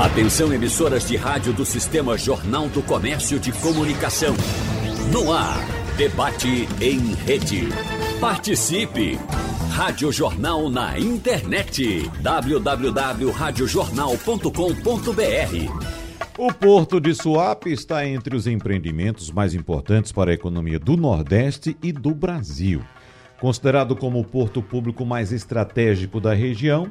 Atenção emissoras de rádio do Sistema Jornal do Comércio de Comunicação. No ar, debate em rede. Participe! Rádio Jornal na internet. www.radiojornal.com.br O Porto de Suape está entre os empreendimentos mais importantes para a economia do Nordeste e do Brasil. Considerado como o porto público mais estratégico da região,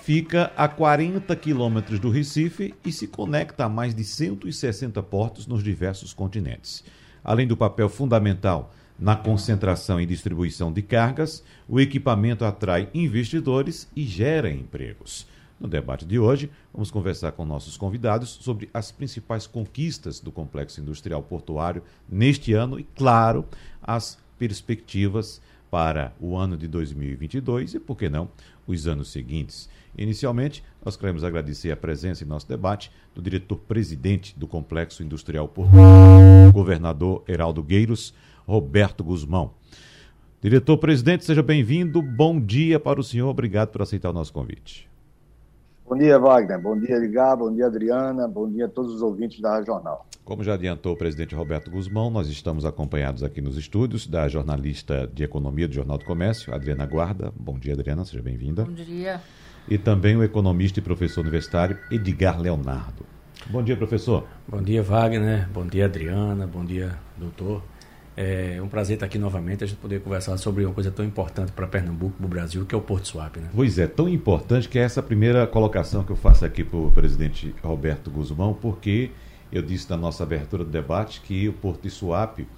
fica a 40 quilômetros do Recife e se conecta a mais de 160 portos nos diversos continentes. Além do papel fundamental na concentração e distribuição de cargas, o equipamento atrai investidores e gera empregos. No debate de hoje, vamos conversar com nossos convidados sobre as principais conquistas do complexo industrial portuário neste ano e, claro, as perspectivas para o ano de 2022 e, por que não, os anos seguintes. Inicialmente, nós queremos agradecer a presença em nosso debate do diretor-presidente do Complexo Industrial Portuário, governador Heraldo Gueiros, Roberto Guzmão. Diretor-presidente, seja bem-vindo. Bom dia para o senhor. Obrigado por aceitar o nosso convite. Bom dia, Wagner. Bom dia, Edgar. Bom dia, Adriana. Bom dia a todos os ouvintes da Jornal. Como já adiantou o presidente Roberto Guzmão, nós estamos acompanhados aqui nos estúdios da jornalista de economia do Jornal do Comércio, Adriana Guarda. Bom dia, Adriana, seja bem-vinda. Bom dia. E também o economista e professor universitário Edgar Leonardo. Bom dia, professor. Bom dia, Wagner. Bom dia, Adriana. Bom dia, doutor. É um prazer estar aqui novamente, a gente poder conversar sobre uma coisa tão importante para Pernambuco, para o Brasil, que é o Porto Suape. Né? Pois é, tão importante que é essa primeira colocação que eu faço aqui para o presidente Roberto Guzmão, porque eu disse na nossa abertura do debate que o Porto Suape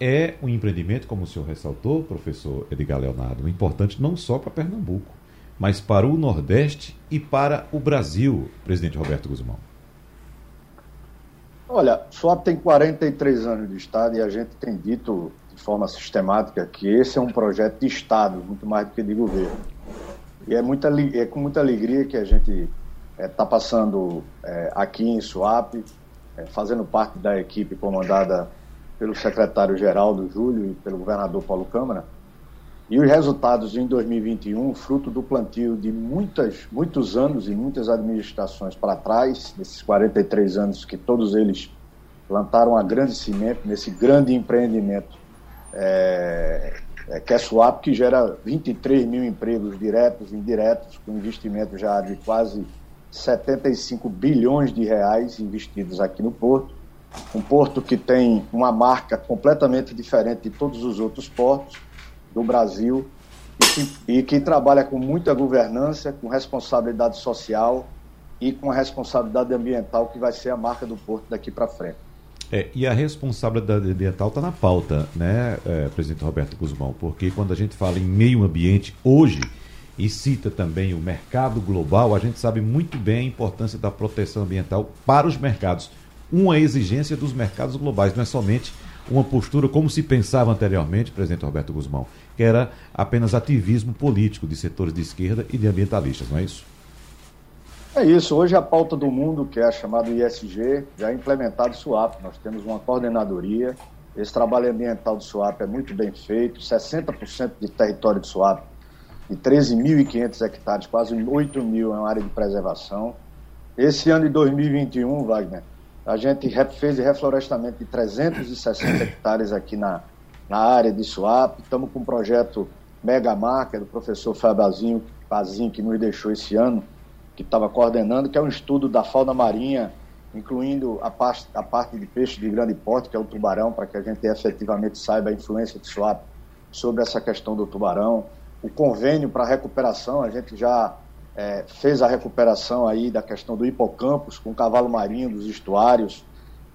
é um empreendimento, como o senhor ressaltou, professor Edgar Leonardo, importante não só para Pernambuco, mas para o Nordeste e para o Brasil, presidente Roberto Guzmão. Olha, Suape tem 43 anos de Estado e a gente tem dito de forma sistemática que esse é um projeto de Estado, muito mais do que de governo. E é, muita, é com muita alegria que a gente está é, passando é, aqui em Suape, é, fazendo parte da equipe comandada pelo secretário-geral do Júlio e pelo governador Paulo Câmara. E os resultados em 2021, fruto do plantio de muitas, muitos anos e muitas administrações para trás, desses 43 anos que todos eles plantaram a grande cimento nesse grande empreendimento é, é, que é Swap, que gera 23 mil empregos diretos e indiretos, com investimento já de quase 75 bilhões de reais investidos aqui no Porto. Um porto que tem uma marca completamente diferente de todos os outros portos do Brasil e que, e que trabalha com muita governança, com responsabilidade social e com a responsabilidade ambiental, que vai ser a marca do porto daqui para frente. É, e a responsabilidade ambiental está na pauta, né, é, presidente Roberto Guzmão? Porque quando a gente fala em meio ambiente hoje e cita também o mercado global, a gente sabe muito bem a importância da proteção ambiental para os mercados. Uma exigência dos mercados globais, não é somente uma postura como se pensava anteriormente, presidente Roberto Guzmão, que era apenas ativismo político de setores de esquerda e de ambientalistas, não é isso? É isso. Hoje a pauta do mundo, que é a chamada ISG, já é implementado o SUAP. Nós temos uma coordenadoria. Esse trabalho ambiental do SUAP é muito bem feito. 60% de território do SUAP de 13.500 hectares, quase 8 mil é uma área de preservação. Esse ano de 2021, Wagner, a gente fez reflorestamento de 360 hectares aqui na, na área de Suape. Estamos com um projeto Mega Marca do professor Fabazinho, Pazinho, que nos deixou esse ano, que estava coordenando, que é um estudo da fauna marinha, incluindo a parte, a parte de peixe de grande porte, que é o tubarão, para que a gente efetivamente saiba a influência de Suape sobre essa questão do tubarão o convênio para recuperação, a gente já é, fez a recuperação aí da questão do hipocampus com o cavalo marinho, dos estuários,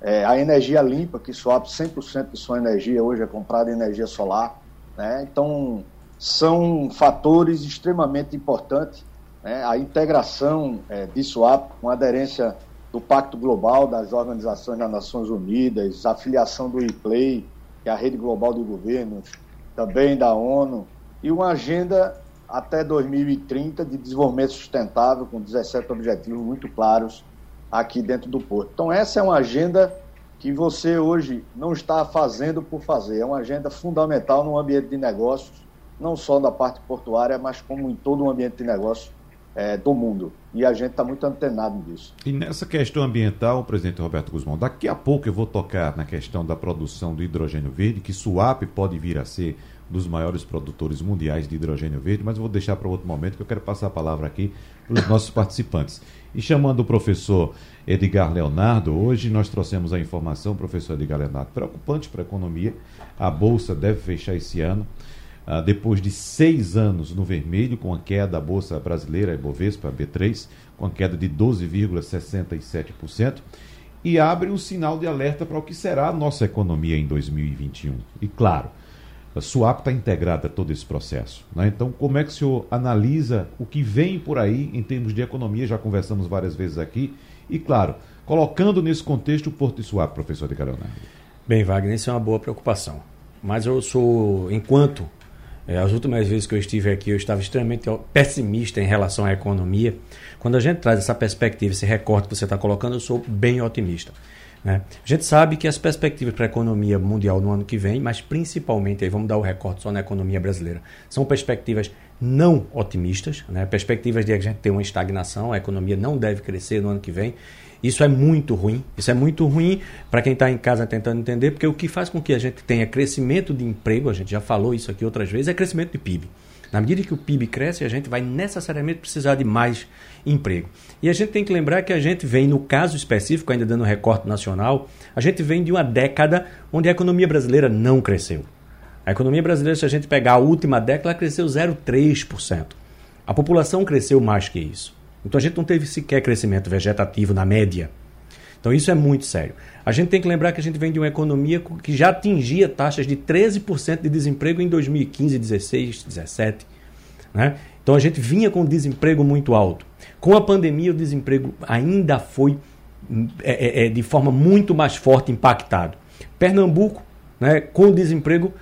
é, a energia limpa, que swap 100% de sua energia hoje é comprada em energia solar. Né? Então, são fatores extremamente importantes. Né? A integração é, de swap com a aderência do Pacto Global das Organizações das Nações Unidas, a filiação do IPLEI, que é a rede global de governos, também da ONU, e uma agenda até 2030 de desenvolvimento sustentável, com 17 objetivos muito claros aqui dentro do Porto. Então, essa é uma agenda que você hoje não está fazendo por fazer, é uma agenda fundamental no ambiente de negócios, não só da parte portuária, mas como em todo o ambiente de negócios é, do mundo. E a gente está muito antenado nisso. E nessa questão ambiental, presidente Roberto Guzmão, daqui a pouco eu vou tocar na questão da produção do hidrogênio verde, que Suape pode vir a ser dos maiores produtores mundiais de hidrogênio verde, mas vou deixar para outro momento que eu quero passar a palavra aqui para os nossos participantes. E chamando o professor Edgar Leonardo, hoje nós trouxemos a informação, professor Edgar Leonardo, preocupante para a economia. A Bolsa deve fechar esse ano ah, depois de seis anos no vermelho, com a queda da Bolsa Brasileira, a Ibovespa, a B3, com a queda de 12,67%, e abre um sinal de alerta para o que será a nossa economia em 2021. E claro, a SUAP está integrada a todo esse processo. Né? Então, como é que o senhor analisa o que vem por aí em termos de economia? Já conversamos várias vezes aqui. E, claro, colocando nesse contexto o Porto de SUAP, professor de Leonardo. Bem, Wagner, isso é uma boa preocupação. Mas eu sou, enquanto é, as últimas vezes que eu estive aqui, eu estava extremamente pessimista em relação à economia. Quando a gente traz essa perspectiva, esse recorte que você está colocando, eu sou bem otimista. Né? A gente sabe que as perspectivas para a economia mundial no ano que vem, mas principalmente, aí vamos dar o recorte só na economia brasileira, são perspectivas não otimistas, né? perspectivas de a gente ter uma estagnação, a economia não deve crescer no ano que vem. Isso é muito ruim. Isso é muito ruim para quem está em casa tentando entender, porque o que faz com que a gente tenha crescimento de emprego, a gente já falou isso aqui outras vezes, é crescimento de PIB. Na medida que o PIB cresce, a gente vai necessariamente precisar de mais emprego. E a gente tem que lembrar que a gente vem, no caso específico, ainda dando recorte nacional, a gente vem de uma década onde a economia brasileira não cresceu. A economia brasileira, se a gente pegar a última década, ela cresceu 0,3%. A população cresceu mais que isso. Então a gente não teve sequer crescimento vegetativo na média. Então isso é muito sério. A gente tem que lembrar que a gente vem de uma economia que já atingia taxas de 13% de desemprego em 2015, 16, 17. Né? Então a gente vinha com desemprego muito alto. Com a pandemia, o desemprego ainda foi é, é, é de forma muito mais forte impactado. Pernambuco, né, com desemprego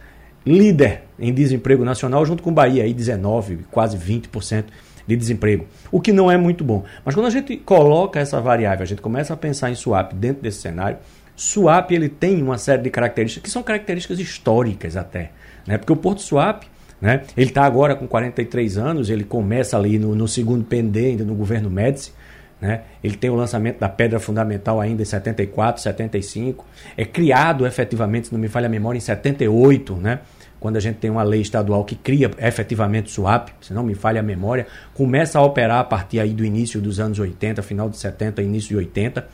líder em desemprego nacional, junto com Bahia, aí 19, quase 20% de desemprego, o que não é muito bom. Mas quando a gente coloca essa variável, a gente começa a pensar em swap dentro desse cenário, swap ele tem uma série de características que são características históricas até, né? Porque o Porto Swap né? Ele está agora com 43 anos, ele começa ali no, no segundo pendê, ainda no governo Médici. Né? Ele tem o lançamento da pedra fundamental ainda em 74, 75. É criado efetivamente, se não me falha a memória, em 78. Né? Quando a gente tem uma lei estadual que cria efetivamente o SWAP, se não me falha a memória, começa a operar a partir aí do início dos anos 80, final de 70, início de 80.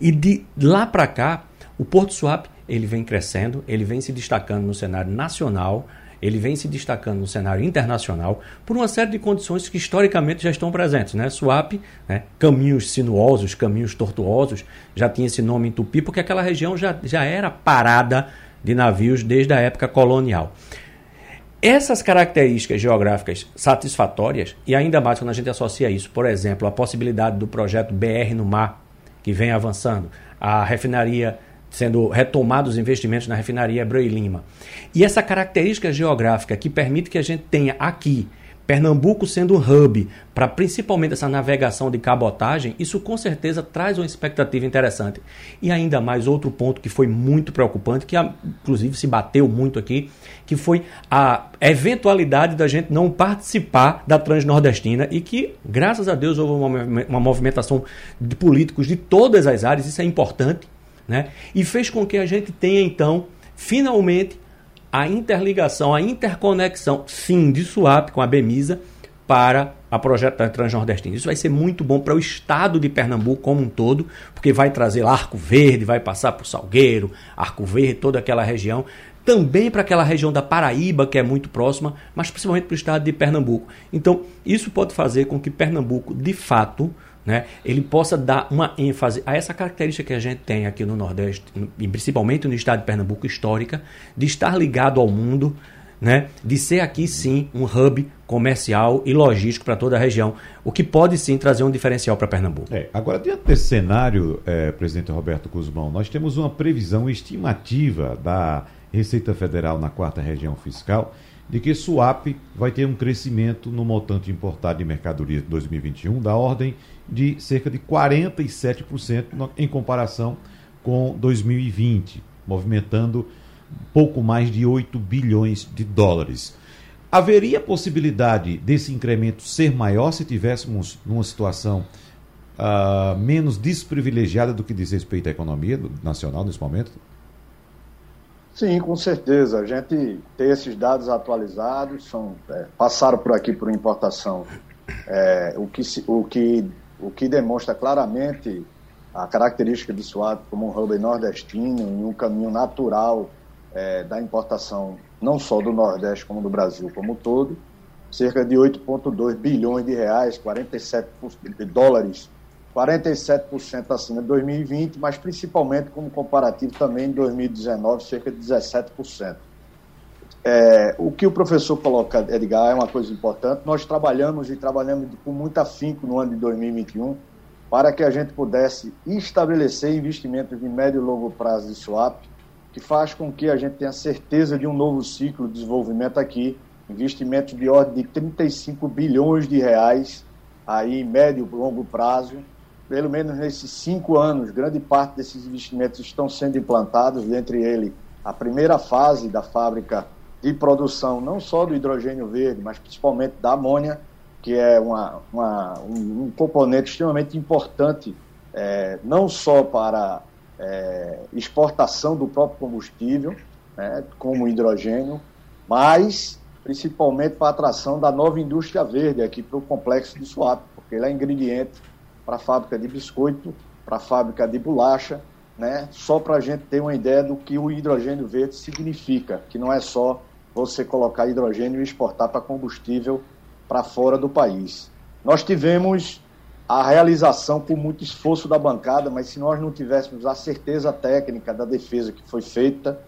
E de lá para cá, o Porto Swap ele vem crescendo, ele vem se destacando no cenário nacional, ele vem se destacando no cenário internacional por uma série de condições que historicamente já estão presentes. Né? Swap, né? caminhos sinuosos, caminhos tortuosos, já tinha esse nome em Tupi, porque aquela região já, já era parada de navios desde a época colonial. Essas características geográficas satisfatórias, e ainda mais quando a gente associa isso, por exemplo, a possibilidade do projeto BR no mar, que vem avançando, a refinaria sendo retomados os investimentos na refinaria Abreu e Lima. E essa característica geográfica que permite que a gente tenha aqui Pernambuco sendo um hub para principalmente essa navegação de cabotagem, isso com certeza traz uma expectativa interessante. E ainda mais outro ponto que foi muito preocupante, que inclusive se bateu muito aqui, que foi a eventualidade da gente não participar da Transnordestina e que, graças a Deus, houve uma, uma movimentação de políticos de todas as áreas, isso é importante, né? E fez com que a gente tenha então, finalmente, a interligação, a interconexão, sim, de SUAP com a Bemisa para a projeto Transnordestina. Isso vai ser muito bom para o estado de Pernambuco como um todo, porque vai trazer lá Arco Verde, vai passar por Salgueiro, Arco Verde, toda aquela região, também para aquela região da Paraíba, que é muito próxima, mas principalmente para o estado de Pernambuco. Então, isso pode fazer com que Pernambuco, de fato, né, ele possa dar uma ênfase a essa característica que a gente tem aqui no Nordeste, e principalmente no estado de Pernambuco histórica, de estar ligado ao mundo, né, de ser aqui sim um hub comercial e logístico para toda a região, o que pode sim trazer um diferencial para Pernambuco. É, agora, diante desse cenário, é, presidente Roberto Guzmão, nós temos uma previsão estimativa da Receita Federal na quarta região fiscal de que SUAP vai ter um crescimento no montante importado de mercadorias de 2021 da ordem de cerca de 47% em comparação com 2020, movimentando pouco mais de 8 bilhões de dólares. Haveria possibilidade desse incremento ser maior se tivéssemos numa situação uh, menos desprivilegiada do que diz respeito à economia nacional nesse momento? Sim, com certeza. A gente tem esses dados atualizados, são, é, passaram por aqui por importação, é, o, que, o, que, o que demonstra claramente a característica de Suape como um hub nordestino e um caminho natural é, da importação não só do Nordeste como do Brasil como um todo, cerca de 8,2 bilhões de reais, 47 de dólares 47% acima de 2020, mas principalmente como comparativo também em 2019, cerca de 17%. É, o que o professor coloca, Edgar, é uma coisa importante. Nós trabalhamos e trabalhamos com muito afinco no ano de 2021 para que a gente pudesse estabelecer investimentos de médio e longo prazo de swap, que faz com que a gente tenha certeza de um novo ciclo de desenvolvimento aqui, investimentos de ordem de 35 bilhões de reais aí médio e longo prazo, pelo menos nesses cinco anos, grande parte desses investimentos estão sendo implantados, dentre eles a primeira fase da fábrica de produção, não só do hidrogênio verde, mas principalmente da amônia, que é uma, uma um, um, componente extremamente importante, é, não só para é, exportação do próprio combustível, né, como hidrogênio, mas principalmente para a atração da nova indústria verde aqui para o complexo de Suape, porque ele é ingrediente para a fábrica de biscoito, para a fábrica de bolacha, né? só para a gente ter uma ideia do que o hidrogênio verde significa, que não é só você colocar hidrogênio e exportar para combustível para fora do país. Nós tivemos a realização com muito esforço da bancada, mas se nós não tivéssemos a certeza técnica da defesa que foi feita,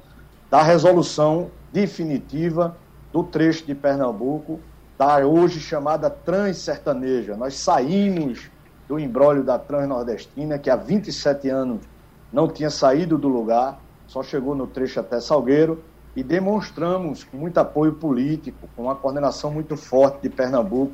da resolução definitiva do trecho de Pernambuco, da hoje chamada Transsertaneja. Nós saímos do embrólio da Transnordestina, que há 27 anos não tinha saído do lugar, só chegou no trecho até Salgueiro, e demonstramos muito apoio político, com uma coordenação muito forte de Pernambuco,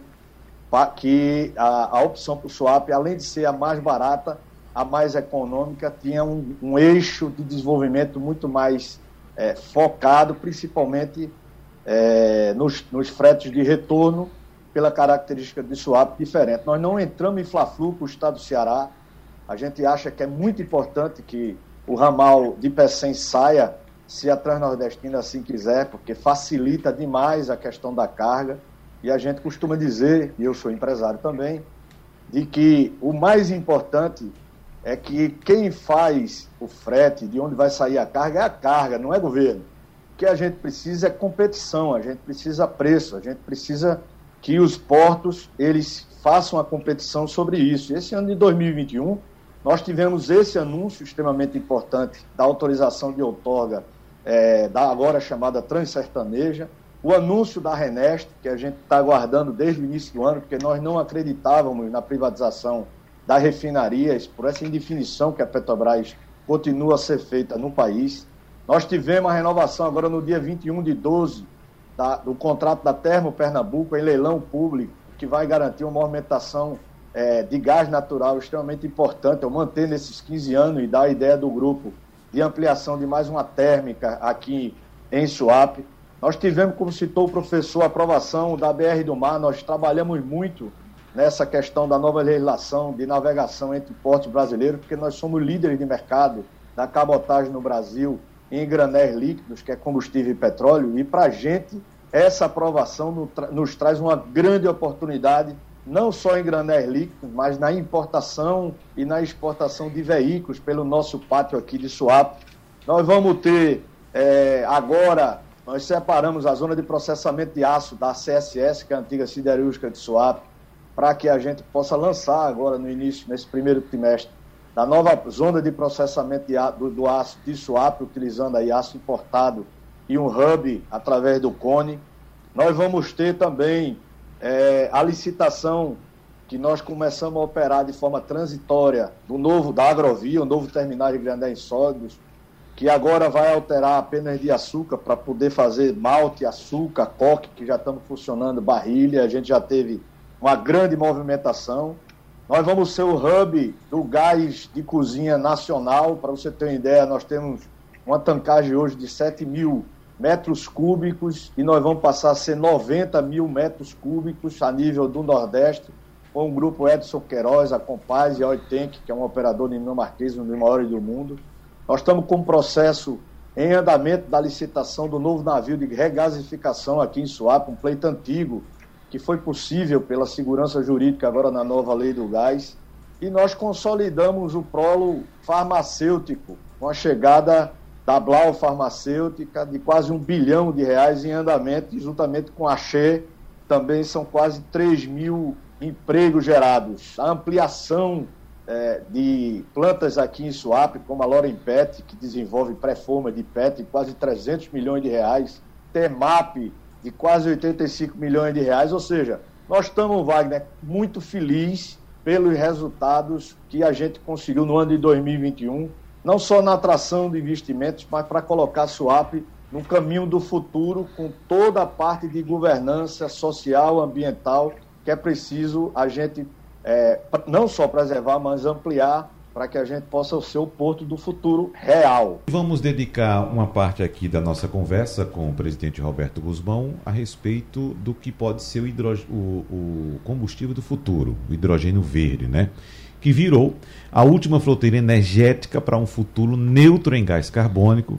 que a, a opção para o SWAP, além de ser a mais barata, a mais econômica, tinha um, um eixo de desenvolvimento muito mais é, focado, principalmente é, nos, nos fretes de retorno pela característica de swap diferente. Nós não entramos em Fla-Flu com o estado do Ceará. A gente acha que é muito importante que o ramal de Pecém saia, se a Transnordestina assim quiser, porque facilita demais a questão da carga. E a gente costuma dizer, e eu sou empresário também, de que o mais importante é que quem faz o frete, de onde vai sair a carga, é a carga, não é governo. O que a gente precisa é competição, a gente precisa preço, a gente precisa que os portos eles façam a competição sobre isso. Esse ano de 2021, nós tivemos esse anúncio extremamente importante da autorização de outorga é, da agora chamada Transsertaneja, o anúncio da Renest, que a gente está aguardando desde o início do ano, porque nós não acreditávamos na privatização das refinarias, por essa indefinição que a Petrobras continua a ser feita no país. Nós tivemos a renovação agora no dia 21 de 12 da, do contrato da Termo Pernambuco em leilão público, que vai garantir uma movimentação é, de gás natural extremamente importante, eu manter nesses 15 anos e dar a ideia do grupo de ampliação de mais uma térmica aqui em Suape. Nós tivemos, como citou o professor, a aprovação da BR do Mar, nós trabalhamos muito nessa questão da nova legislação de navegação entre portos brasileiros, porque nós somos líderes de mercado da cabotagem no Brasil em granéis líquidos, que é combustível e petróleo, e para a gente essa aprovação nos traz uma grande oportunidade, não só em granéis líquidos, mas na importação e na exportação de veículos pelo nosso pátio aqui de Suape. Nós vamos ter é, agora, nós separamos a zona de processamento de aço da CSS, que é a antiga siderúrgica de Suape, para que a gente possa lançar agora no início, nesse primeiro trimestre, da nova zona de processamento de, do, do, aço de swap, utilizando aí aço importado e um hub através do Cone. Nós vamos ter também é, a licitação que nós começamos a operar de forma transitória do novo da Agrovia, o novo terminal de Grandém Sólidos, que agora vai alterar apenas de açúcar para poder fazer malte, açúcar, coque, que já estamos funcionando, barrilha, a gente já teve uma grande movimentação. Nós vamos ser o hub do gás de cozinha nacional. Para você ter uma ideia, nós temos uma tancagem hoje de 7 mil metros cúbicos e nós vamos passar a ser 90 mil metros cúbicos a nível do Nordeste, com o grupo Edson Queiroz, a Compaz e a Oitenk, que é um operador dinamarquês, um dos maiores do mundo. Nós estamos com um processo em andamento da licitação do novo navio de regasificação aqui em Suape, um pleito antigo, que foi possível pela segurança jurídica agora na nova lei do gás. E nós consolidamos o prolo farmacêutico, com a chegada da Blau Farmacêutica de quase um bilhão de reais em andamento, juntamente com a Xê, também são quase 3 mil empregos gerados. A ampliação é, de plantas aqui em Suape, como a Loren Pet, que desenvolve pré-forma de PET, quase 300 milhões de reais, TEMAP, de quase 85 milhões de reais, ou seja, nós estamos, Wagner, muito felizes pelos resultados que a gente conseguiu no ano de 2021, não só na atração de investimentos, mas para colocar a Suape no caminho do futuro, com toda a parte de governança social, ambiental, que é preciso a gente é, não só preservar, mas ampliar para que a gente possa ser o porto do futuro real. Vamos dedicar uma parte aqui da nossa conversa com o presidente Roberto Guzmão a respeito do que pode ser o, o, o combustível do futuro, o hidrogênio verde, né? Que virou a última fronteira energética para um futuro neutro em gás carbônico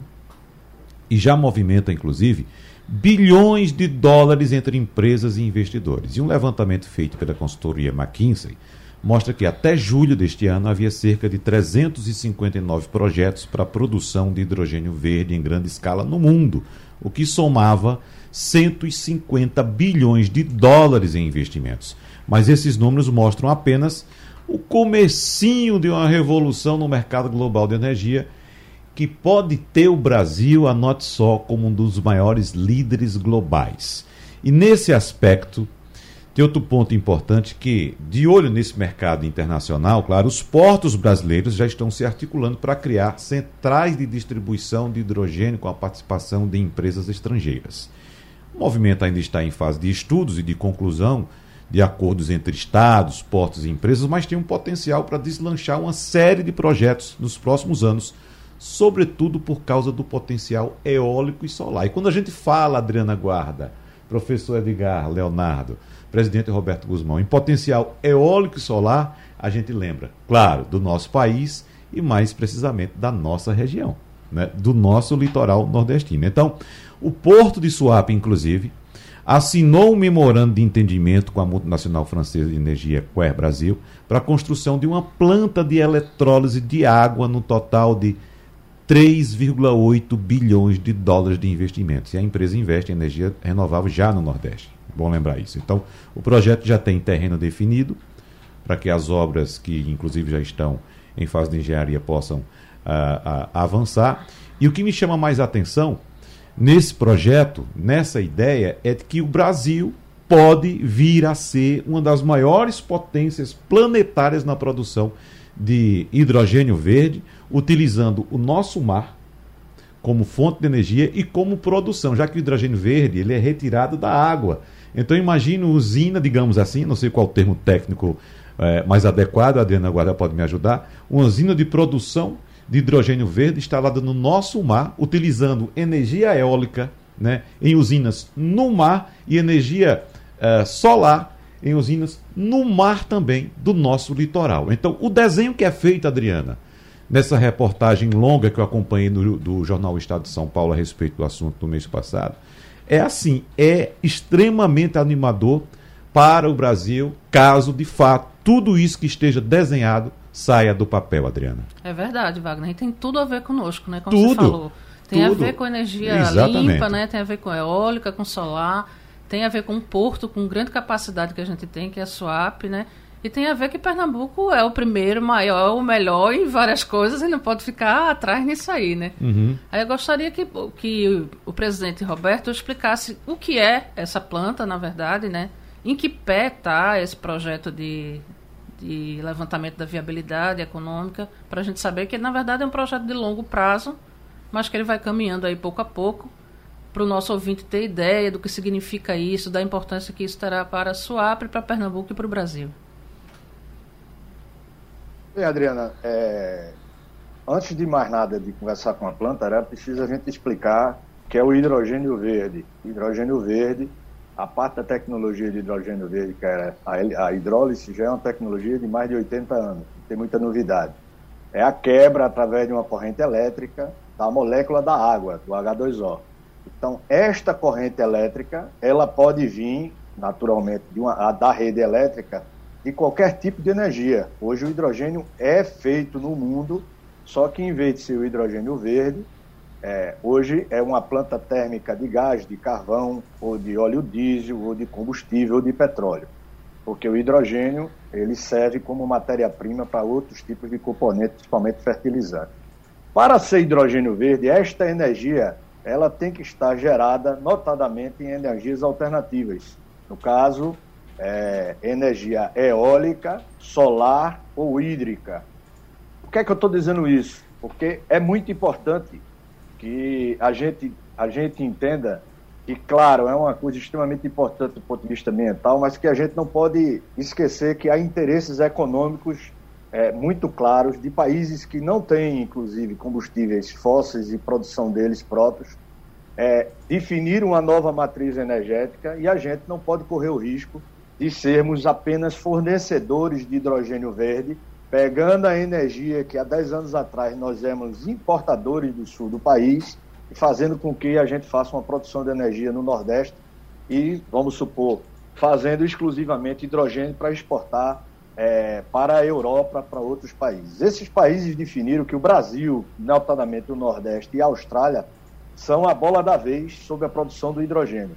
e já movimenta, inclusive, bilhões de dólares entre empresas e investidores. E um levantamento feito pela consultoria McKinsey mostra que até julho deste ano havia cerca de 359 projetos para a produção de hidrogênio verde em grande escala no mundo, o que somava 150 bilhões de dólares em investimentos. Mas esses números mostram apenas o comecinho de uma revolução no mercado global de energia que pode ter o Brasil, anote só, como um dos maiores líderes globais. E nesse aspecto, tem outro ponto importante que, de olho nesse mercado internacional, claro, os portos brasileiros já estão se articulando para criar centrais de distribuição de hidrogênio com a participação de empresas estrangeiras. O movimento ainda está em fase de estudos e de conclusão de acordos entre estados, portos e empresas, mas tem um potencial para deslanchar uma série de projetos nos próximos anos sobretudo por causa do potencial eólico e solar. E quando a gente fala, Adriana Guarda, professor Edgar Leonardo, presidente Roberto Guzmão, em potencial eólico e solar, a gente lembra, claro, do nosso país e mais precisamente da nossa região, né? do nosso litoral nordestino. Então, o Porto de Suape, inclusive, assinou um memorando de entendimento com a multinacional francesa de energia Quer Brasil para a construção de uma planta de eletrólise de água no total de 3,8 bilhões de dólares de investimentos. E a empresa investe em energia renovável já no Nordeste. Bom lembrar isso. Então, o projeto já tem terreno definido para que as obras, que inclusive já estão em fase de engenharia, possam uh, uh, avançar. E o que me chama mais atenção nesse projeto, nessa ideia, é que o Brasil pode vir a ser uma das maiores potências planetárias na produção de hidrogênio verde, utilizando o nosso mar como fonte de energia e como produção, já que o hidrogênio verde ele é retirado da água. Então imagine usina, digamos assim, não sei qual o termo técnico é, mais adequado, a Adriana Guarda pode me ajudar, uma usina de produção de hidrogênio verde instalada no nosso mar, utilizando energia eólica né, em usinas no mar e energia uh, solar em usinas no mar também do nosso litoral. Então, o desenho que é feito, Adriana, nessa reportagem longa que eu acompanhei do, do jornal Estado de São Paulo a respeito do assunto do mês passado, é assim, é extremamente animador para o Brasil, caso de fato tudo isso que esteja desenhado saia do papel, Adriana. É verdade, Wagner. E tem tudo a ver conosco, né? Como tudo, você falou. Tem tudo. a ver com energia Exatamente. limpa, né? Tem a ver com eólica, com solar tem a ver com um porto com grande capacidade que a gente tem, que é a SWAP, né? E tem a ver que Pernambuco é o primeiro, maior, o melhor em várias coisas e não pode ficar atrás nisso aí, né? Uhum. Aí eu gostaria que, que o presidente Roberto explicasse o que é essa planta, na verdade, né? Em que pé está esse projeto de, de levantamento da viabilidade econômica, para a gente saber que, na verdade, é um projeto de longo prazo, mas que ele vai caminhando aí pouco a pouco para o nosso ouvinte ter ideia do que significa isso, da importância que isso terá para a Suapre, para Pernambuco e para o Brasil. Bem, Adriana, é... antes de mais nada de conversar com a planta, era preciso a gente explicar que é o hidrogênio verde. Hidrogênio verde, a parte da tecnologia de hidrogênio verde, que é a, hidrólise, já é uma tecnologia de mais de 80 anos, tem muita novidade. É a quebra através de uma corrente elétrica da molécula da água, do H2O. Então, esta corrente elétrica, ela pode vir, naturalmente, de uma, da rede elétrica de qualquer tipo de energia. Hoje o hidrogênio é feito no mundo, só que em vez de ser o hidrogênio verde, é, hoje é uma planta térmica de gás, de carvão, ou de óleo diesel, ou de combustível, ou de petróleo. Porque o hidrogênio ele serve como matéria-prima para outros tipos de componentes, principalmente fertilizantes. Para ser hidrogênio verde, esta energia ela tem que estar gerada notadamente em energias alternativas. No caso, é, energia eólica, solar ou hídrica. Por que é que eu estou dizendo isso? Porque é muito importante que a gente, a gente entenda que, claro, é uma coisa extremamente importante do ponto de vista ambiental, mas que a gente não pode esquecer que há interesses econômicos é, muito claros de países que não têm, inclusive, combustíveis fósseis e produção deles próprios, é, definir uma nova matriz energética e a gente não pode correr o risco de sermos apenas fornecedores de hidrogênio verde, pegando a energia que há 10 anos atrás nós éramos importadores do sul do país e fazendo com que a gente faça uma produção de energia no Nordeste e, vamos supor, fazendo exclusivamente hidrogênio para exportar é, para a Europa, para outros países. Esses países definiram que o Brasil, notadamente o Nordeste e a Austrália, são a bola da vez sobre a produção do hidrogênio.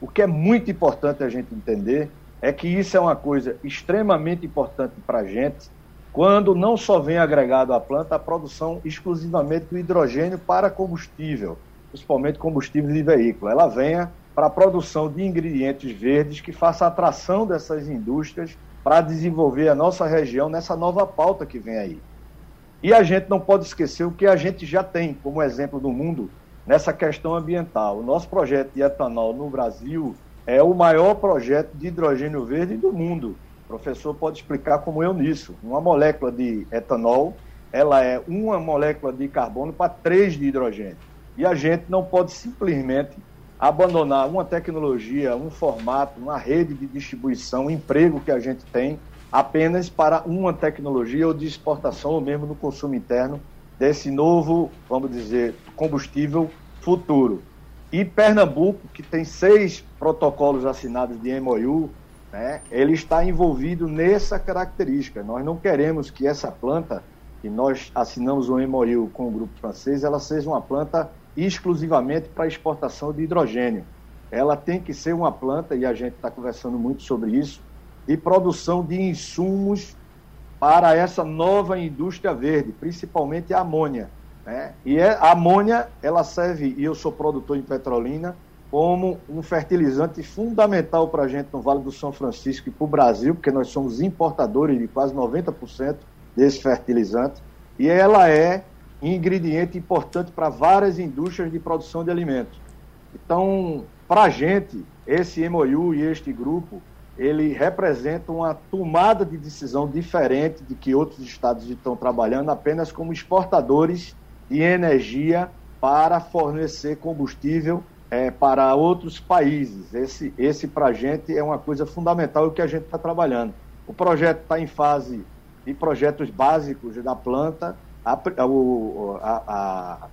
O que é muito importante a gente entender é que isso é uma coisa extremamente importante para a gente, quando não só vem agregado à planta a produção exclusivamente do hidrogênio para combustível, principalmente combustível de veículo. Ela venha para a produção de ingredientes verdes que faça atração dessas indústrias para desenvolver a nossa região nessa nova pauta que vem aí. E a gente não pode esquecer o que a gente já tem como exemplo do mundo nessa questão ambiental. O nosso projeto de etanol no Brasil é o maior projeto de hidrogênio verde do mundo. O professor pode explicar como eu nisso. Uma molécula de etanol, ela é uma molécula de carbono para três de hidrogênio. E a gente não pode simplesmente abandonar uma tecnologia, um formato, uma rede de distribuição, um emprego que a gente tem apenas para uma tecnologia ou de exportação ou mesmo no consumo interno desse novo, vamos dizer, combustível futuro. E Pernambuco, que tem seis protocolos assinados de MOU, né, ele está envolvido nessa característica. Nós não queremos que essa planta, que nós assinamos um MOU com o grupo francês, ela seja uma planta exclusivamente para exportação de hidrogênio. Ela tem que ser uma planta, e a gente está conversando muito sobre isso, de produção de insumos para essa nova indústria verde, principalmente a amônia. Né? E é, a amônia, ela serve, e eu sou produtor em Petrolina, como um fertilizante fundamental para a gente no Vale do São Francisco e para o Brasil, porque nós somos importadores de quase 90% desse fertilizante, e ela é ingrediente importante para várias indústrias de produção de alimentos. Então, para a gente, esse MOU e este grupo, ele representa uma tomada de decisão diferente de que outros estados estão trabalhando apenas como exportadores de energia para fornecer combustível é, para outros países. Esse, esse para a gente é uma coisa fundamental o que a gente está trabalhando. O projeto está em fase de projetos básicos da planta, a, a, a,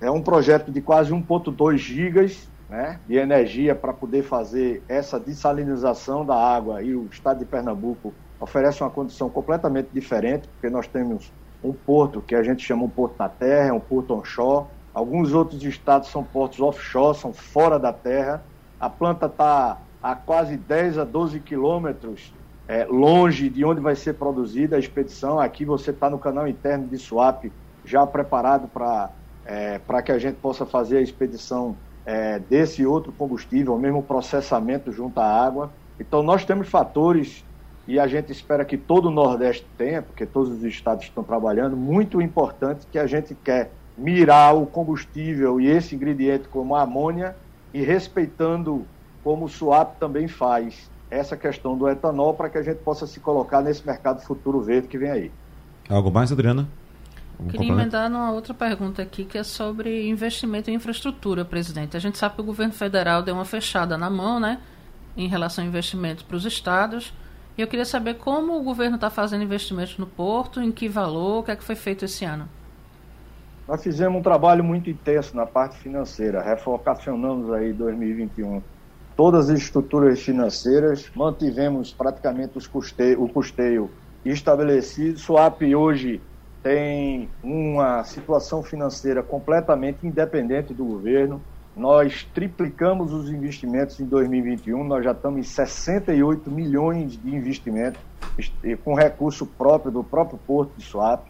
é um projeto de quase 1,2 gigas né, de energia para poder fazer essa dessalinização da água e o estado de Pernambuco oferece uma condição completamente diferente, porque nós temos um porto que a gente chama um porto na terra, um porto onshore. Alguns outros estados são portos offshore, são fora da terra. A planta está a quase 10 a 12 quilômetros é, longe de onde vai ser produzida a expedição. Aqui você está no canal interno de Swap, já preparado para é, que a gente possa fazer a expedição é, desse outro combustível, o mesmo processamento junto à água. Então, nós temos fatores, e a gente espera que todo o Nordeste tenha, porque todos os estados estão trabalhando, muito importante que a gente quer mirar o combustível e esse ingrediente como a amônia e respeitando como o SUAP também faz essa questão do etanol para que a gente possa se colocar nesse mercado futuro verde que vem aí. Algo mais, Adriana? Queria emendar numa outra pergunta aqui, que é sobre investimento em infraestrutura, presidente. A gente sabe que o governo federal deu uma fechada na mão, né, em relação a investimentos para os estados. E eu queria saber como o governo está fazendo investimentos no porto, em que valor, o que é que foi feito esse ano. Nós fizemos um trabalho muito intenso na parte financeira, refocacionamos aí 2021 todas as estruturas financeiras, mantivemos praticamente os custeio, o custeio estabelecido. Swap hoje tem uma situação financeira completamente independente do governo. Nós triplicamos os investimentos em 2021, nós já estamos em 68 milhões de investimentos com recurso próprio do próprio Porto de Swap.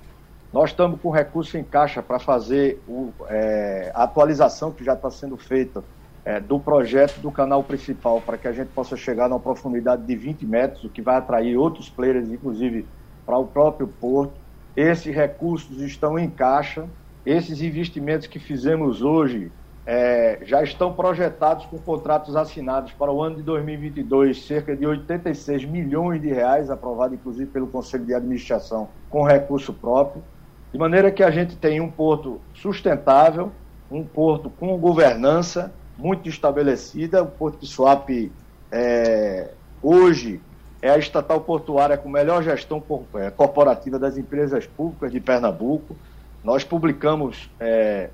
Nós estamos com recurso em caixa para fazer o, é, a atualização que já está sendo feita é, do projeto do canal principal, para que a gente possa chegar numa profundidade de 20 metros, o que vai atrair outros players, inclusive para o próprio porto. Esses recursos estão em caixa. Esses investimentos que fizemos hoje é, já estão projetados com contratos assinados para o ano de 2022, cerca de 86 milhões de reais, aprovado inclusive pelo Conselho de Administração com recurso próprio, de maneira que a gente tem um porto sustentável, um porto com governança muito estabelecida. O Porto de Suape é, hoje é a estatal portuária com melhor gestão é, corporativa das empresas públicas de Pernambuco. Nós publicamos, é,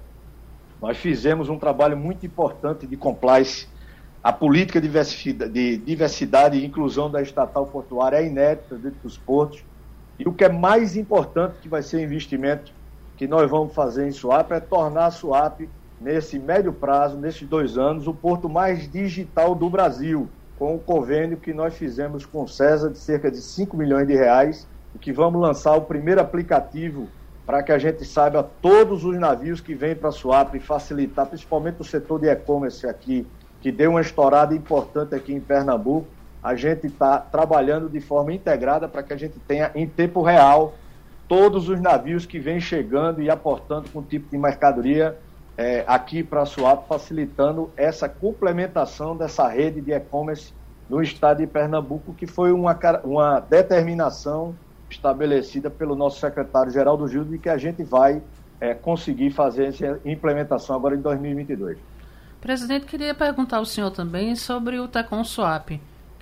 nós fizemos um trabalho muito importante de compliance. A política de diversidade e inclusão da estatal portuária é inédita dentro dos portos. E o que é mais importante que vai ser investimento que nós vamos fazer em Suape é tornar a Suape, nesse médio prazo, nesses dois anos, o porto mais digital do Brasil com o convênio que nós fizemos com o César de cerca de 5 milhões de reais e que vamos lançar o primeiro aplicativo para que a gente saiba todos os navios que vêm para a Suape e facilitar, principalmente o setor de e-commerce aqui, que deu uma estourada importante aqui em Pernambuco. A gente está trabalhando de forma integrada para que a gente tenha em tempo real todos os navios que vêm chegando e aportando com tipo de mercadoria é, aqui para a SUAP, facilitando essa complementação dessa rede de e-commerce no estado de Pernambuco, que foi uma, uma determinação estabelecida pelo nosso secretário-geral do Gil de que a gente vai é, conseguir fazer essa implementação agora em 2022. Presidente, queria perguntar ao senhor também sobre o Tecon Swap,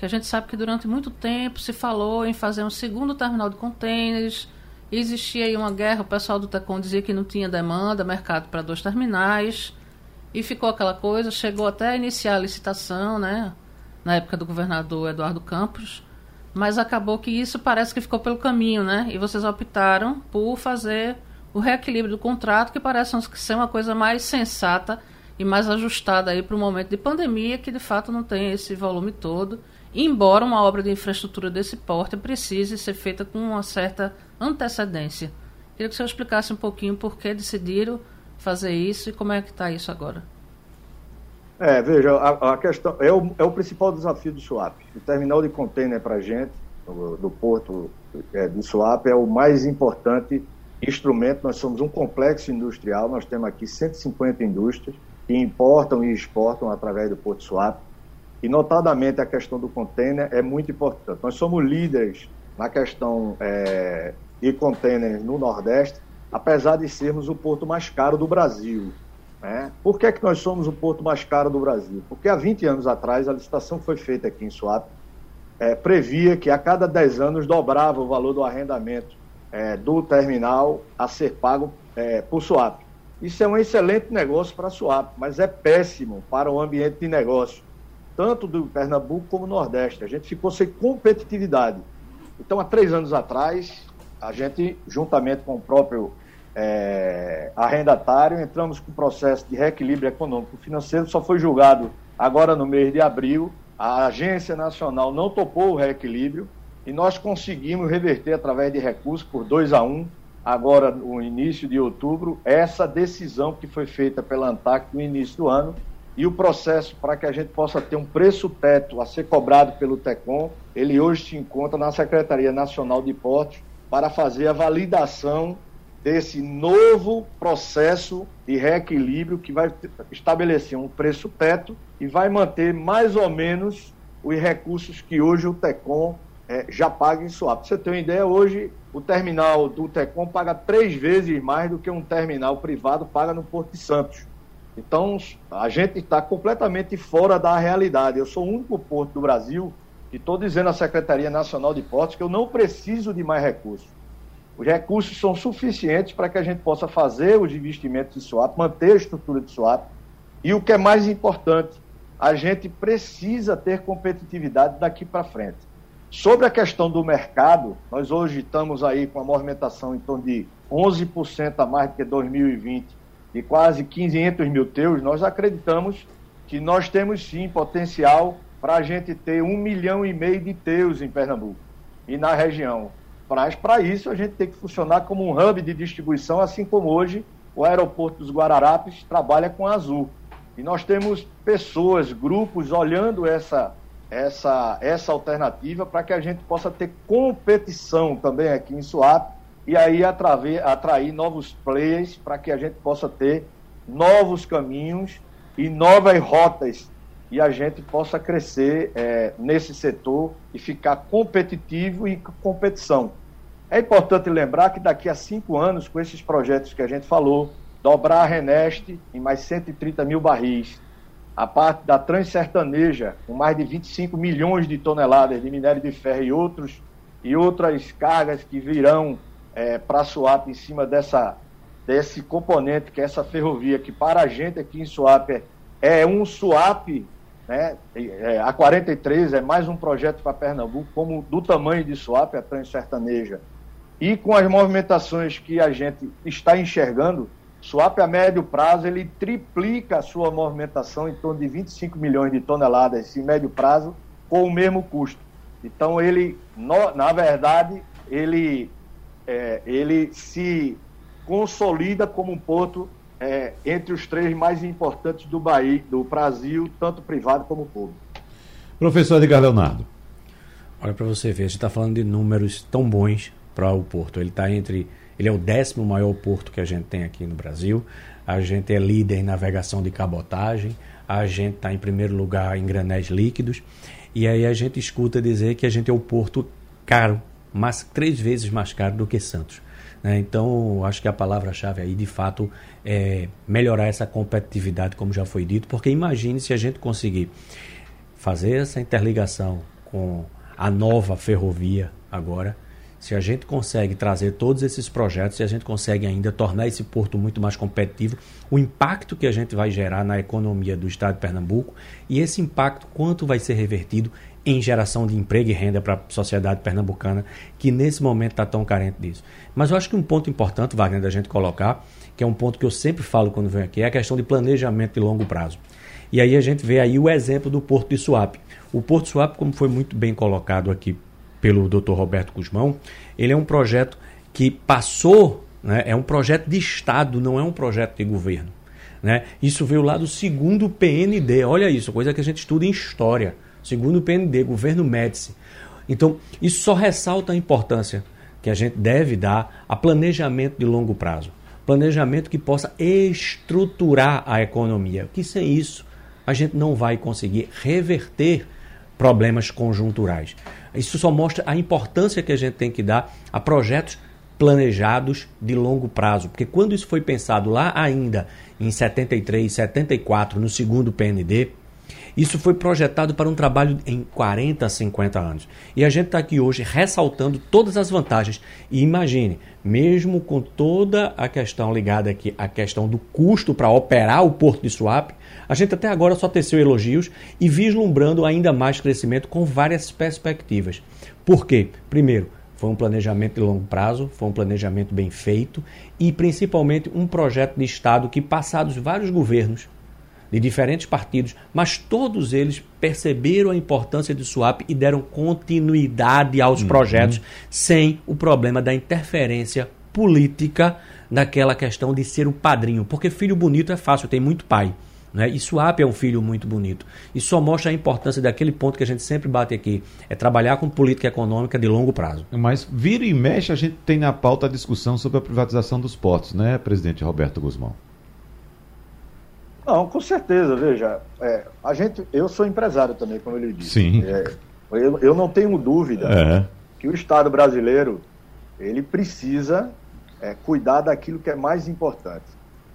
que a gente sabe que durante muito tempo se falou em fazer um segundo terminal de contêineres, existia aí uma guerra, o pessoal do Tecon dizia que não tinha demanda, mercado para dois terminais, e ficou aquela coisa, chegou até a iniciar a licitação, né, na época do governador Eduardo Campos, mas acabou que isso parece que ficou pelo caminho, né, e vocês optaram por fazer o reequilíbrio do contrato, que parece ser uma coisa mais sensata e mais ajustada aí para o momento de pandemia, que de fato não tem esse volume todo, embora uma obra de infraestrutura desse porte precise ser feita com uma certa antecedência. Queria que o senhor explicasse um pouquinho por que decidiram fazer isso e como é que está isso agora. É, veja, a, a, questão é o, é o principal desafio do SWAP. O terminal de contêiner para a gente, do, do porto é, do SWAP, é o mais importante instrumento. Nós somos um complexo industrial, nós temos aqui 150 indústrias que importam e exportam através do porto SWAP. E, notadamente, a questão do container é muito importante. Nós somos líderes na questão é, de containers no Nordeste, apesar de sermos o porto mais caro do Brasil. Né? Por que, é que nós somos o porto mais caro do Brasil? Porque há 20 anos atrás, a licitação que foi feita aqui em Suape é, previa que a cada 10 anos dobrava o valor do arrendamento é, do terminal a ser pago é, por Suape. Isso é um excelente negócio para a Suape, mas é péssimo para o ambiente de negócio, tanto do Pernambuco como do Nordeste. A gente ficou sem competitividade. Então, há três anos atrás, a gente, juntamente com o próprio é, arrendatário, entramos com o processo de reequilíbrio econômico financeiro, só foi julgado agora no mês de abril. A Agência Nacional não topou o reequilíbrio e nós conseguimos reverter através de recursos por 2 a 1 um, agora no início de outubro, essa decisão que foi feita pela ANTAC no início do ano e o processo para que a gente possa ter um preço teto a ser cobrado pelo TECOM, ele hoje se encontra na Secretaria Nacional de Portos para fazer a validação desse novo processo de reequilíbrio que vai estabelecer um preço teto e vai manter mais ou menos os recursos que hoje o TECOM é, já paga em swap. Pra você ter uma ideia, hoje o terminal do Tecom paga três vezes mais do que um terminal privado paga no Porto de Santos. Então, a gente está completamente fora da realidade. Eu sou o único porto do Brasil e estou dizendo à Secretaria Nacional de Portos que eu não preciso de mais recursos. Os recursos são suficientes para que a gente possa fazer os investimentos de swap, manter a estrutura de swap. E o que é mais importante, a gente precisa ter competitividade daqui para frente. Sobre a questão do mercado, nós hoje estamos aí com a movimentação em torno de 11% a mais do que 2020 e quase 500 mil teus. Nós acreditamos que nós temos sim potencial para a gente ter um milhão e meio de teus em Pernambuco e na região. Mas para isso a gente tem que funcionar como um hub de distribuição, assim como hoje o aeroporto dos Guararapes trabalha com a Azul. E nós temos pessoas, grupos olhando essa essa, essa alternativa para que a gente possa ter competição também aqui em Suape e aí atraver, atrair novos players para que a gente possa ter novos caminhos e novas rotas e a gente possa crescer é, nesse setor e ficar competitivo e com competição. É importante lembrar que daqui a cinco anos, com esses projetos que a gente falou, dobrar a Reneste em mais 130 mil barris, a parte da Transsertaneja, com mais de 25 milhões de toneladas de minério de ferro e, outros, e outras cargas que virão é, para Suape em cima dessa, desse componente, que é essa ferrovia, que para a gente aqui em Suape é, é um Suape, né, é, a 43 é mais um projeto para Pernambuco, como do tamanho de Suape, a Transsertaneja, e com as movimentações que a gente está enxergando, Swap a médio prazo, ele triplica a sua movimentação em torno de 25 milhões de toneladas em médio prazo, com o mesmo custo. Então, ele, no, na verdade, ele, é, ele se consolida como um porto é, entre os três mais importantes do, Bahia, do Brasil, tanto privado como público. Professor Edgar Leonardo. Olha para você ver, a gente está falando de números tão bons para o porto. Ele está entre ele é o décimo maior porto que a gente tem aqui no Brasil. A gente é líder em navegação de cabotagem. A gente está em primeiro lugar em granéis líquidos. E aí a gente escuta dizer que a gente é o porto caro, mas três vezes mais caro do que Santos. Né? Então, acho que a palavra-chave aí, de fato, é melhorar essa competitividade, como já foi dito, porque imagine se a gente conseguir fazer essa interligação com a nova ferrovia agora, se a gente consegue trazer todos esses projetos, se a gente consegue ainda tornar esse porto muito mais competitivo, o impacto que a gente vai gerar na economia do estado de Pernambuco e esse impacto quanto vai ser revertido em geração de emprego e renda para a sociedade pernambucana, que nesse momento está tão carente disso. Mas eu acho que um ponto importante, Wagner, da gente colocar, que é um ponto que eu sempre falo quando venho aqui, é a questão de planejamento de longo prazo. E aí a gente vê aí o exemplo do Porto de Suape. O Porto de Suape, como foi muito bem colocado aqui pelo Dr. Roberto Guzmão, ele é um projeto que passou, né, é um projeto de Estado, não é um projeto de governo. Né? Isso veio lá do segundo PND, olha isso, coisa que a gente estuda em história. Segundo PND, governo Médici. Então, isso só ressalta a importância que a gente deve dar a planejamento de longo prazo. Planejamento que possa estruturar a economia. Que sem isso a gente não vai conseguir reverter problemas conjunturais. Isso só mostra a importância que a gente tem que dar a projetos planejados de longo prazo, porque quando isso foi pensado lá ainda em 73, 74, no segundo PND, isso foi projetado para um trabalho em 40, 50 anos. E a gente está aqui hoje ressaltando todas as vantagens. E imagine, mesmo com toda a questão ligada aqui à questão do custo para operar o Porto de Suape, a gente até agora só teceu elogios e vislumbrando ainda mais crescimento com várias perspectivas. Por quê? Primeiro, foi um planejamento de longo prazo, foi um planejamento bem feito e principalmente um projeto de Estado que, passados vários governos de diferentes partidos, mas todos eles perceberam a importância do SWAP e deram continuidade aos uhum. projetos sem o problema da interferência política naquela questão de ser o padrinho, porque filho bonito é fácil, tem muito pai. Né? E Swap é um filho muito bonito. E só mostra a importância daquele ponto que a gente sempre bate aqui: é trabalhar com política econômica de longo prazo. Mas vira e mexe, a gente tem na pauta a discussão sobre a privatização dos portos, né, presidente Roberto Guzmão? Não, com certeza, veja. É, a gente, eu sou empresário também, como ele disse. Sim. É, Eu, eu não tenho dúvida é. que o Estado brasileiro ele precisa é, cuidar daquilo que é mais importante.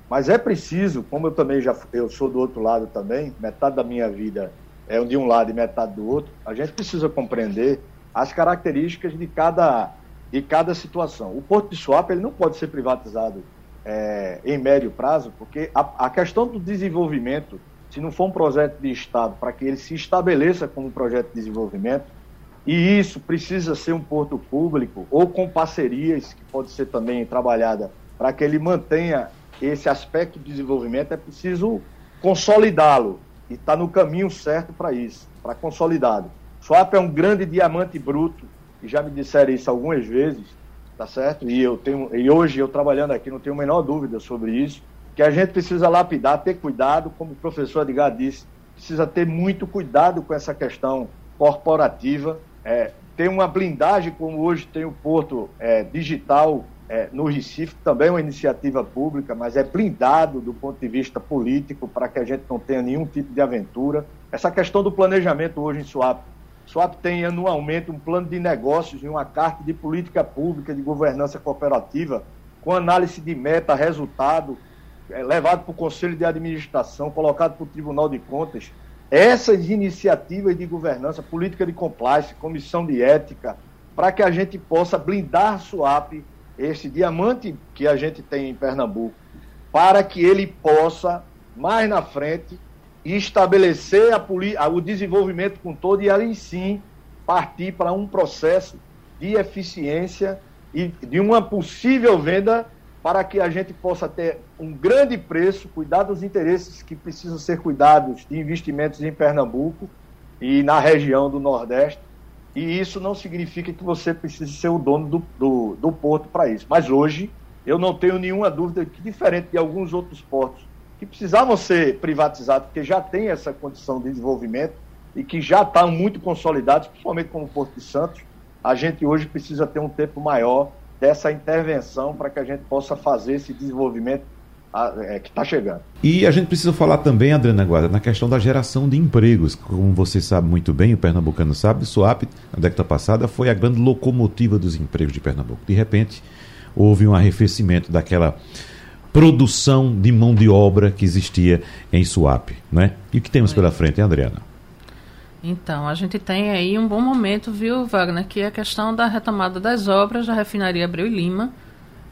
Mas é preciso, como eu também já eu sou do outro lado também, metade da minha vida é de um lado e metade do outro, a gente precisa compreender as características de cada, de cada situação. O Porto de Suape ele não pode ser privatizado é, em médio prazo, porque a, a questão do desenvolvimento, se não for um projeto de Estado para que ele se estabeleça como um projeto de desenvolvimento, e isso precisa ser um porto público ou com parcerias que pode ser também trabalhada para que ele mantenha esse aspecto de desenvolvimento, é preciso consolidá-lo e está no caminho certo para isso, para consolidado. Swap é um grande diamante bruto, e já me disseram isso algumas vezes, tá certo? E eu tenho e hoje eu trabalhando aqui não tenho a menor dúvida sobre isso, que a gente precisa lapidar, ter cuidado, como o professor Edgar disse, precisa ter muito cuidado com essa questão corporativa, é, ter uma blindagem como hoje tem o Porto é, Digital é, no Recife, também é uma iniciativa pública, mas é blindado do ponto de vista político para que a gente não tenha nenhum tipo de aventura. Essa questão do planejamento hoje em Suape. Suape tem anualmente um plano de negócios e uma carta de política pública de governança cooperativa com análise de meta, resultado, é, levado para o Conselho de Administração, colocado para o Tribunal de Contas. Essas iniciativas de governança, política de compliance, comissão de ética, para que a gente possa blindar a SUAP esse diamante que a gente tem em Pernambuco, para que ele possa, mais na frente, estabelecer a, o desenvolvimento com todo e aí sim partir para um processo de eficiência e de uma possível venda para que a gente possa ter um grande preço, cuidar dos interesses que precisam ser cuidados de investimentos em Pernambuco e na região do Nordeste e isso não significa que você precise ser o dono do, do, do porto para isso. Mas hoje, eu não tenho nenhuma dúvida que, diferente de alguns outros portos que precisavam ser privatizados, porque já tem essa condição de desenvolvimento e que já estão muito consolidados, principalmente como o Porto de Santos, a gente hoje precisa ter um tempo maior dessa intervenção para que a gente possa fazer esse desenvolvimento é, que está chegando. E a gente precisa falar também, Adriana Guarda, na questão da geração de empregos. Como você sabe muito bem, o pernambucano sabe, o SUAP, na década passada, foi a grande locomotiva dos empregos de Pernambuco. De repente, houve um arrefecimento daquela produção de mão de obra que existia em SUAP. Né? E o que temos pela frente, hein, Adriana? Então, a gente tem aí um bom momento, viu, Wagner, que é a questão da retomada das obras da refinaria Abreu e Lima,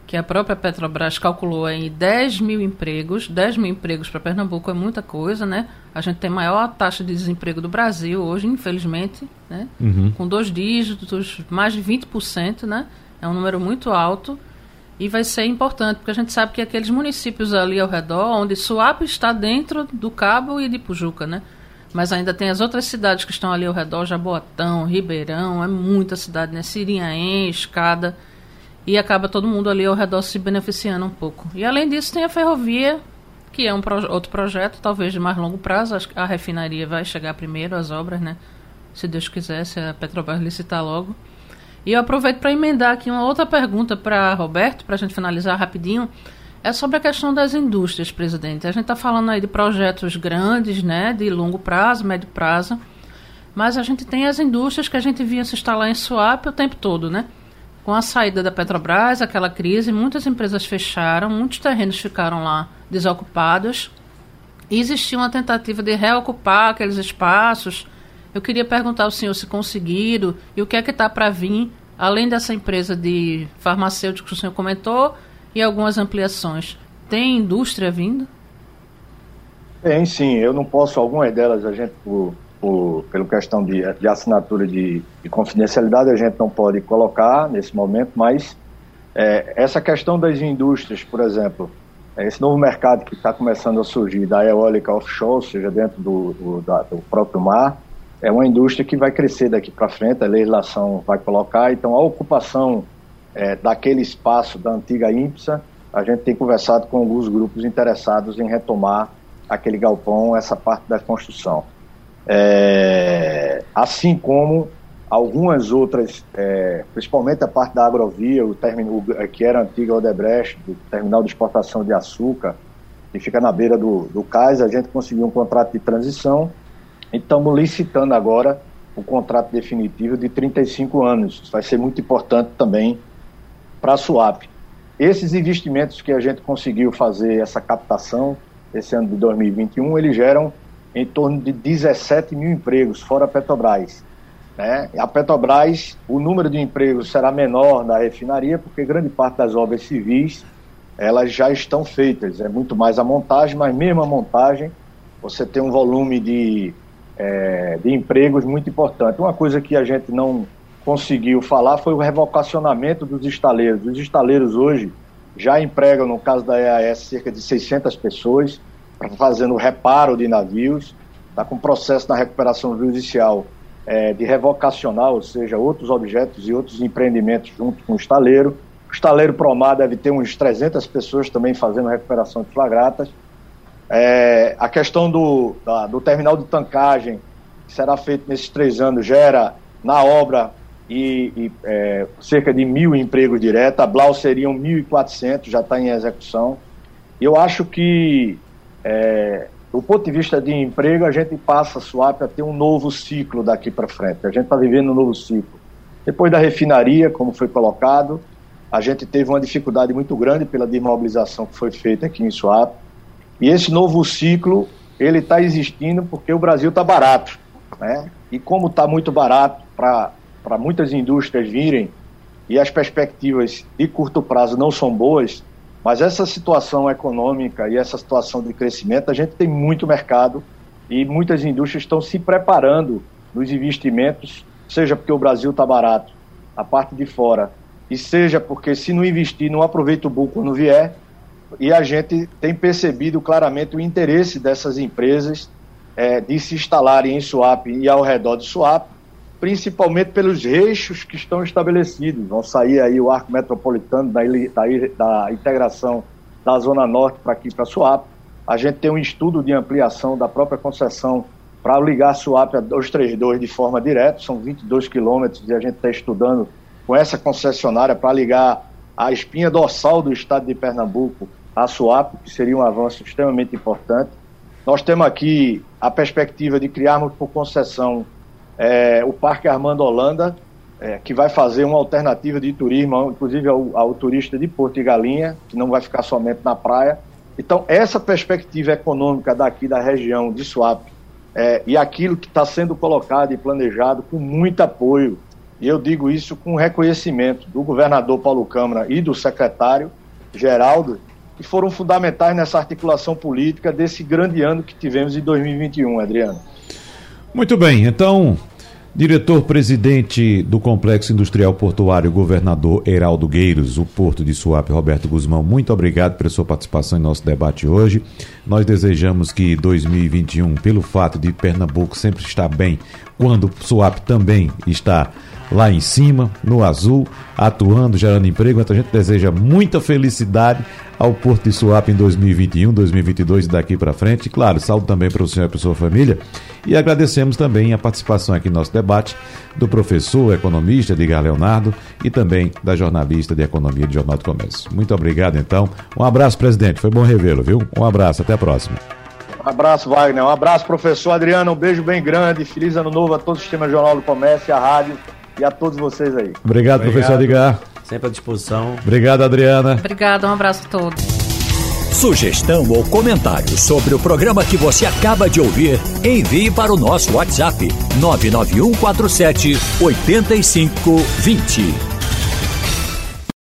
que a própria Petrobras calculou em 10 mil empregos. 10 mil empregos para Pernambuco é muita coisa, né? A gente tem a maior taxa de desemprego do Brasil hoje, infelizmente, né? Uhum. Com dois dígitos, mais de 20%, né? É um número muito alto e vai ser importante, porque a gente sabe que aqueles municípios ali ao redor, onde Suape está dentro do Cabo e de Pujuca, né? Mas ainda tem as outras cidades que estão ali ao redor, Jaboatão, Ribeirão, é muita cidade, né? Sirinhaém, Escada e acaba todo mundo ali ao redor se beneficiando um pouco. E além disso, tem a ferrovia, que é um outro projeto, talvez de mais longo prazo. A refinaria vai chegar primeiro, as obras, né? Se Deus quiser, se a Petrobras licitar logo. E eu aproveito para emendar aqui uma outra pergunta para Roberto, para a gente finalizar rapidinho. É sobre a questão das indústrias, presidente. A gente está falando aí de projetos grandes, né, de longo prazo, médio prazo, mas a gente tem as indústrias que a gente via se instalar em Suape o tempo todo, né? Com a saída da Petrobras, aquela crise, muitas empresas fecharam, muitos terrenos ficaram lá desocupados. E existia uma tentativa de reocupar aqueles espaços. Eu queria perguntar ao senhor se conseguiram e o que é que está para vir, além dessa empresa de farmacêuticos que o senhor comentou e algumas ampliações. Tem indústria vindo? Tem sim, eu não posso, algumas delas a gente, por por, pela questão de, de assinatura de, de, confidencialidade, a gente não pode colocar nesse momento, mas é, essa questão das indústrias, por exemplo, esse novo mercado que está começando a surgir da eólica offshore, ou seja, dentro do, do, da, do próprio mar, é uma indústria que vai crescer daqui para frente, a legislação vai colocar, então a ocupação é, daquele espaço da antiga INPSA, a gente tem conversado com alguns grupos interessados em retomar aquele galpão, essa parte da construção. É, assim como algumas outras, é, principalmente a parte da agrovia, o terminal, que era antiga Odebrecht, do terminal de exportação de açúcar, que fica na beira do, do cais, a gente conseguiu um contrato de transição estamos licitando agora o contrato definitivo de 35 anos. Isso vai ser muito importante também para a SUAP. Esses investimentos que a gente conseguiu fazer, essa captação, esse ano de 2021, eles geram em torno de 17 mil empregos, fora a Petrobras. Né? A Petrobras, o número de empregos será menor na refinaria, porque grande parte das obras civis elas já estão feitas. É muito mais a montagem, mas mesmo a montagem, você tem um volume de, é, de empregos muito importante. Uma coisa que a gente não conseguiu falar foi o revocacionamento dos estaleiros. Os estaleiros hoje já empregam, no caso da EAS, cerca de 600 pessoas, fazendo reparo de navios. Está com processo na recuperação judicial é, de revocacional, ou seja, outros objetos e outros empreendimentos junto com o estaleiro. O estaleiro Promar deve ter uns 300 pessoas também fazendo recuperação de flagratas. É, a questão do, da, do terminal de tancagem, que será feito nesses três anos, gera na obra e, e é, cerca de mil empregos diretos. A Blau seriam 1.400, já está em execução. Eu acho que é, do ponto de vista de emprego, a gente passa a SWAP a ter um novo ciclo daqui para frente. A gente está vivendo um novo ciclo. Depois da refinaria, como foi colocado, a gente teve uma dificuldade muito grande pela desmobilização que foi feita aqui em SWAP. E esse novo ciclo, ele está existindo porque o Brasil está barato. Né? E como está muito barato para muitas indústrias virem e as perspectivas de curto prazo não são boas, mas essa situação econômica e essa situação de crescimento, a gente tem muito mercado e muitas indústrias estão se preparando nos investimentos, seja porque o Brasil está barato, a parte de fora, e seja porque se não investir, não aproveita o buco quando vier. E a gente tem percebido claramente o interesse dessas empresas é, de se instalarem em Suape e ao redor de Suape, principalmente pelos reixos que estão estabelecidos. Vão sair aí o arco metropolitano da, da, da integração da Zona Norte para aqui, para Suape. A gente tem um estudo de ampliação da própria concessão para ligar Suape a 232 de forma direta, são 22 quilômetros e a gente está estudando com essa concessionária para ligar a espinha dorsal do estado de Pernambuco a Suape, que seria um avanço extremamente importante. Nós temos aqui a perspectiva de criarmos por concessão é, o Parque Armando Holanda, é, que vai fazer uma alternativa de turismo, inclusive ao, ao, turista de Porto e Galinha, que não vai ficar somente na praia. Então, essa perspectiva econômica daqui da região de Suape é, e aquilo que está sendo colocado e planejado com muito apoio, e eu digo isso com reconhecimento do governador Paulo Câmara e do secretário Geraldo, que foram fundamentais nessa articulação política desse grande ano que tivemos em 2021, Adriano. Muito bem, então, diretor-presidente do Complexo Industrial Portuário, governador Heraldo Gueiros, o Porto de Suape, Roberto Guzmão, muito obrigado pela sua participação em nosso debate hoje. Nós desejamos que 2021, pelo fato de Pernambuco sempre estar bem, quando Suape também está lá em cima, no azul, atuando, gerando emprego. Então a gente deseja muita felicidade ao Porto de Suape em 2021, 2022 e daqui para frente. E, claro, saúde também para o senhor e para a sua família. E agradecemos também a participação aqui no nosso debate do professor economista Edgar Leonardo e também da jornalista de economia do Jornal do Comércio. Muito obrigado, então. Um abraço, presidente. Foi bom revê-lo, viu? Um abraço. Até a próxima. Um abraço, Wagner. Um abraço, professor Adriano. Um beijo bem grande. Feliz ano novo a todo o sistema Jornal do Comércio, a rádio e a todos vocês aí. Obrigado, Obrigado. professor Edgar. Sempre à disposição. Obrigado, Adriana. Obrigado, um abraço a todos. Sugestão ou comentário sobre o programa que você acaba de ouvir, envie para o nosso WhatsApp 99147 8520.